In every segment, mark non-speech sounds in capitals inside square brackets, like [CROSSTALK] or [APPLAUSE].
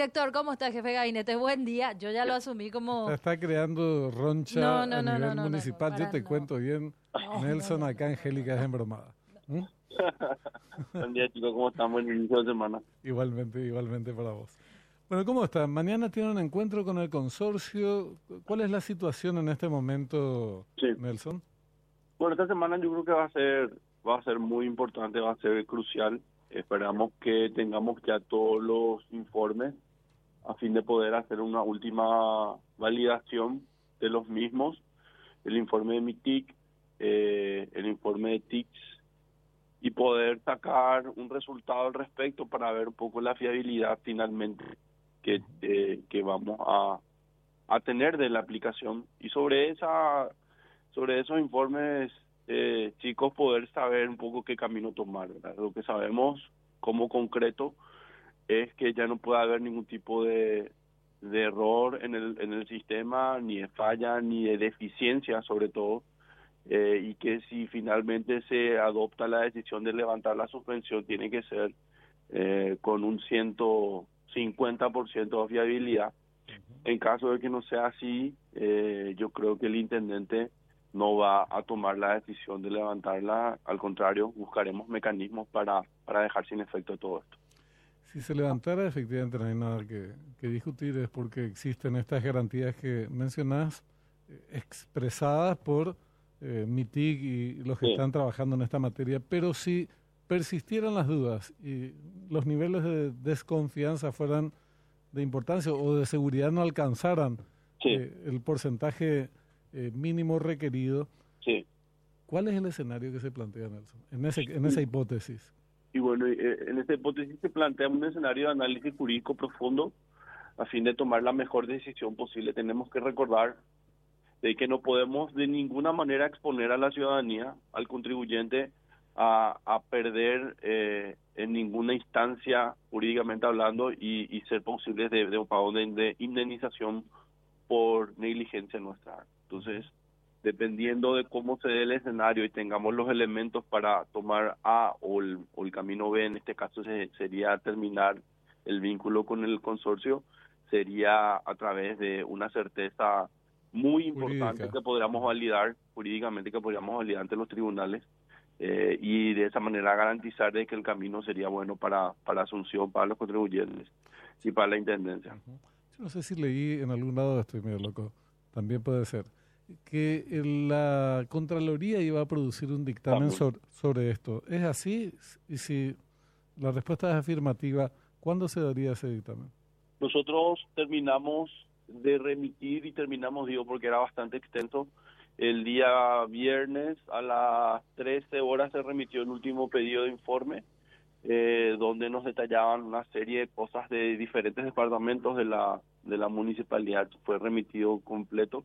Director, ¿cómo está, jefe de gabinete? Buen día. Yo ya lo asumí como... Está creando roncha No, no, a no, nivel no, no, municipal. no, Yo te no. cuento bien. No, Nelson, no, no. acá Angélica es embromada. ¿Mm? [LAUGHS] Buen día, chicos. ¿Cómo están? Buen inicio de semana. Igualmente, igualmente para vos. Bueno, ¿cómo están? Mañana tienen un encuentro con el consorcio. ¿Cuál es la situación en este momento, Sí. Nelson? Bueno, esta semana yo creo que va a ser va a ser muy importante, va a ser crucial. Esperamos que tengamos ya todos los informes a fin de poder hacer una última validación de los mismos, el informe de MITIC, eh, el informe de TICS y poder sacar un resultado al respecto para ver un poco la fiabilidad finalmente que, eh, que vamos a, a tener de la aplicación. Y sobre esa sobre esos informes eh, chicos poder saber un poco qué camino tomar lo que sabemos como concreto es que ya no puede haber ningún tipo de, de error en el en el sistema ni de falla ni de deficiencia sobre todo eh, y que si finalmente se adopta la decisión de levantar la suspensión tiene que ser eh, con un 150% de fiabilidad. En caso de que no sea así, eh, yo creo que el intendente no va a tomar la decisión de levantarla, al contrario, buscaremos mecanismos para, para dejar sin efecto todo esto. Si se levantara, efectivamente no hay nada que, que discutir, es porque existen estas garantías que mencionás, eh, expresadas por eh, MITIC y los que Sí. están trabajando en esta materia, pero si persistieran las dudas y los niveles de desconfianza fueran de importancia o de seguridad no alcanzaran Sí, eh, el porcentaje eh, mínimo requerido, sí. ¿cuál es el escenario que se plantea, Nelson, en, ese, en esa hipótesis? Y bueno, eh, en esta hipótesis se plantea un escenario de análisis jurídico profundo a fin de tomar la mejor decisión posible. Tenemos que recordar de que no podemos de ninguna manera exponer a la ciudadanía, al contribuyente, a, a perder eh, en ninguna instancia jurídicamente hablando y, y ser posibles de, un pago de indemnización por negligencia nuestra. Entonces, dependiendo de cómo se dé el escenario y tengamos los elementos para tomar A o el, o el camino B, en este caso se- sería terminar el vínculo con el consorcio, sería a través de una certeza muy importante Jurídica. que podríamos validar jurídicamente, que podríamos validar ante los tribunales eh, y de esa manera garantizar de que el camino sería bueno para, para Asunción, para los contribuyentes y para la Intendencia. Yo no sé si leí en algún lado, estoy medio loco, también puede ser, que el- la Contraloría iba a producir un dictamen sobre, sobre esto. ¿Es así? Y si la respuesta es afirmativa, ¿cuándo se daría ese dictamen? Nosotros terminamos de remitir y terminamos, digo, porque era bastante extenso. El día viernes a las 13 horas se remitió el último pedido de informe, eh, donde nos detallaban una serie de cosas de diferentes departamentos de la, de la municipalidad. Fue remitido completo.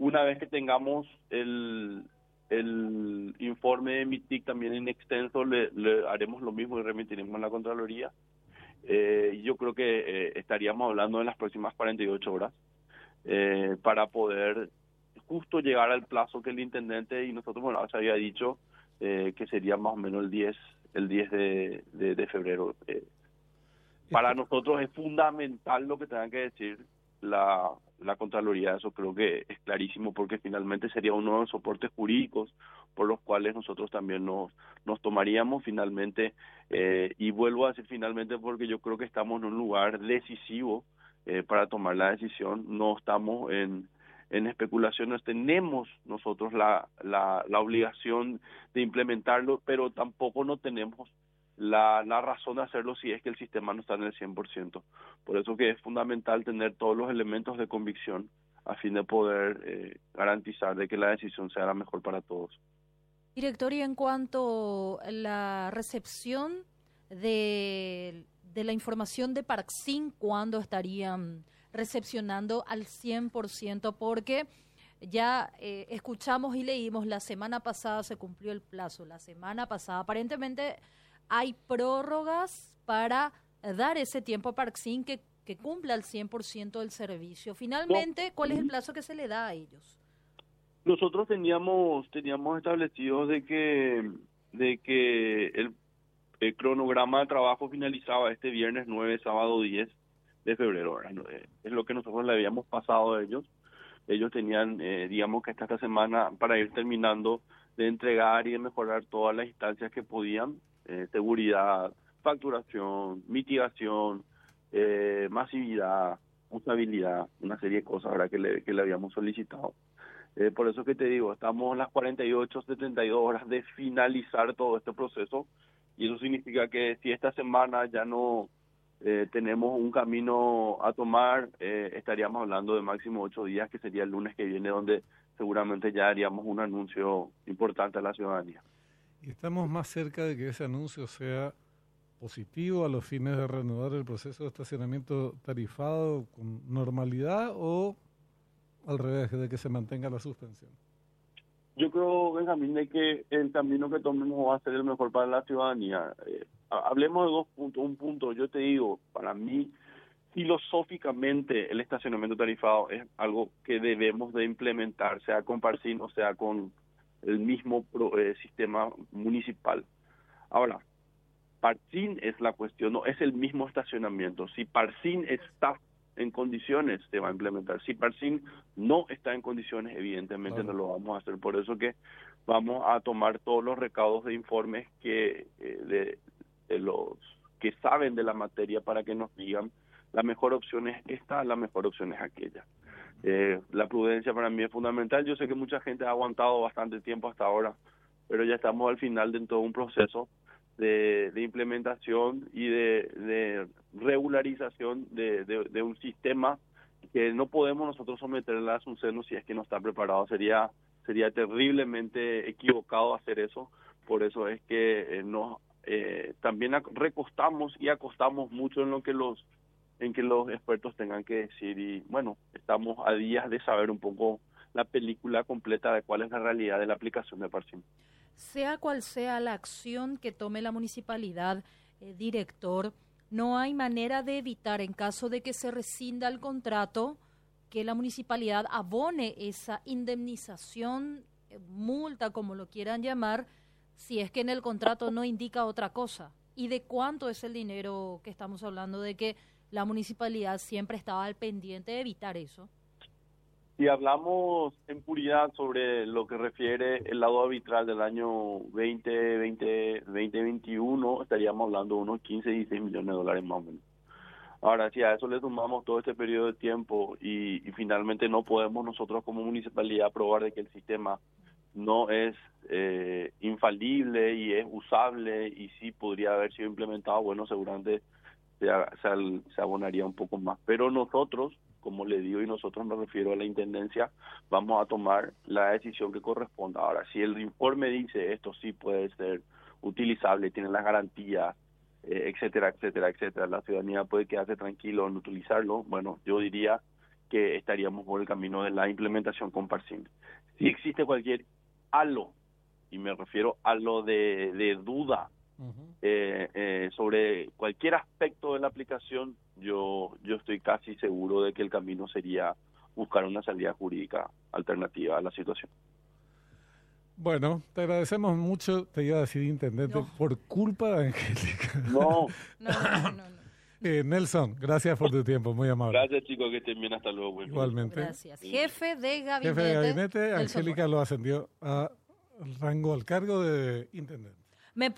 Una vez que tengamos el, el informe de MITIC también en extenso, le, le haremos lo mismo y remitiremos a la Contraloría. Eh, yo creo que eh, estaríamos hablando de las próximas 48 horas eh, para poder justo llegar al plazo que el intendente y nosotros, bueno, se había dicho eh, que sería más o menos el 10, el 10 de, de, de febrero. Eh, para nosotros es fundamental lo que tengan que decir la, la Contraloría, eso creo que es clarísimo porque finalmente sería uno de los soportes jurídicos por los cuales nosotros también nos, nos tomaríamos finalmente, eh, y vuelvo a decir finalmente porque yo creo que estamos en un lugar decisivo eh, para tomar la decisión, no estamos en, en especulaciones, tenemos nosotros la, la, la obligación de implementarlo, pero tampoco no tenemos la, la razón de hacerlo si es que el sistema no está en el 100%. Por eso que es fundamental tener todos los elementos de convicción a fin de poder eh, garantizar de que la decisión sea la mejor para todos. Director, y en cuanto a la recepción de, de la información de Parksin, ¿cuándo estarían recepcionando al 100%? Porque ya eh, escuchamos y leímos, la semana pasada se cumplió el plazo, la semana pasada aparentemente hay prórrogas para dar ese tiempo a Parksin que, que cumpla al 100% del servicio. Finalmente, ¿cuál es el plazo que se le da a ellos? Nosotros teníamos teníamos establecido de que de que el, el cronograma de trabajo finalizaba este viernes 9, sábado 10 de febrero. Eh, es lo que nosotros le habíamos pasado a ellos. Ellos tenían, eh, digamos que hasta esta semana para ir terminando de entregar y de mejorar todas las instancias que podían, eh, seguridad, facturación, mitigación, masividad, usabilidad, una serie de cosas ahora que le, que le habíamos solicitado. por eso que te digo, estamos las 48, 72 horas de finalizar todo este proceso y eso significa que si esta semana ya no eh, tenemos un camino a tomar, eh, estaríamos hablando de máximo ocho días, que sería el lunes que viene, donde seguramente ya haríamos un anuncio importante a la ciudadanía. Y estamos más cerca de que ese anuncio sea positivo a los fines de reanudar el proceso de estacionamiento tarifado con normalidad o al revés, de que se mantenga la suspensión. Yo creo, Benjamín, de que el camino que tomemos va a ser el mejor para la ciudadanía. Eh, hablemos de dos puntos. Un punto, yo te digo, para mí, filosóficamente el estacionamiento tarifado es algo que debemos de implementar, sea con Parcin o sea con el mismo eh, sistema municipal. Ahora, Parcin es la cuestión, no es el mismo estacionamiento. Si Parcin está en condiciones se va a implementar. Si Parsin no está en condiciones, evidentemente no lo vamos a hacer. Por eso que vamos a tomar todos los recaudos de informes que eh, de, los que saben de la materia para que nos digan la mejor opción es esta, la mejor opción es aquella. Eh, la prudencia para mí es fundamental. Yo sé que mucha gente ha aguantado bastante tiempo hasta ahora, pero ya estamos al final de todo un proceso de, implementación y de, regularización de, un sistema que no podemos nosotros someterle a su seno si es que no está preparado. Sería sería terriblemente equivocado hacer eso. Por eso es que eh, nos eh, también recostamos y acostamos mucho en lo que los en que los expertos tengan que decir y bueno estamos a días de saber un poco la película completa de cuál es la realidad de la aplicación de Parsim sea cual sea la acción que tome la municipalidad, eh, director, no hay manera de evitar, en caso de que se rescinda el contrato, que la municipalidad abone esa indemnización, eh, multa, como lo quieran llamar, si es que en el contrato no indica otra cosa. ¿Y de cuánto es el dinero que estamos hablando? De que la municipalidad siempre estaba al pendiente de evitar eso. Si hablamos en puridad sobre lo que refiere el lado arbitral del año 2020, 2021, estaríamos hablando de unos 15, 16 millones de dólares más o menos. Ahora, si a eso le sumamos todo este periodo de tiempo y, finalmente no podemos nosotros como municipalidad probar de que el sistema no es eh, infalible y es usable y sí podría haber sido implementado, bueno, seguramente se, abonaría un poco más. Pero nosotros como le digo, y nosotros me refiero a la Intendencia, vamos a tomar la decisión que corresponda. Ahora, si el informe dice esto sí puede ser utilizable, tiene las garantías, eh, etcétera, etcétera, etcétera, la ciudadanía puede quedarse tranquilo en utilizarlo, bueno, yo diría que estaríamos por el camino de la implementación con Parsim. Si existe cualquier halo, y me refiero a lo de duda eh, eh, sobre cualquier aspecto de la aplicación, yo, yo estoy casi seguro de que el camino sería buscar una salida jurídica alternativa a la situación. Bueno, te agradecemos mucho, te iba a decir intendente, por culpa de Angélica. [LAUGHS] No. no, no, no, eh, Nelson, gracias por tu tiempo, muy amable. Gracias chicos, que estén bien, hasta luego. Igualmente. Gracias. Jefe de gabinete. Jefe de gabinete, Angélica lo ascendió a rango al cargo de intendente. Me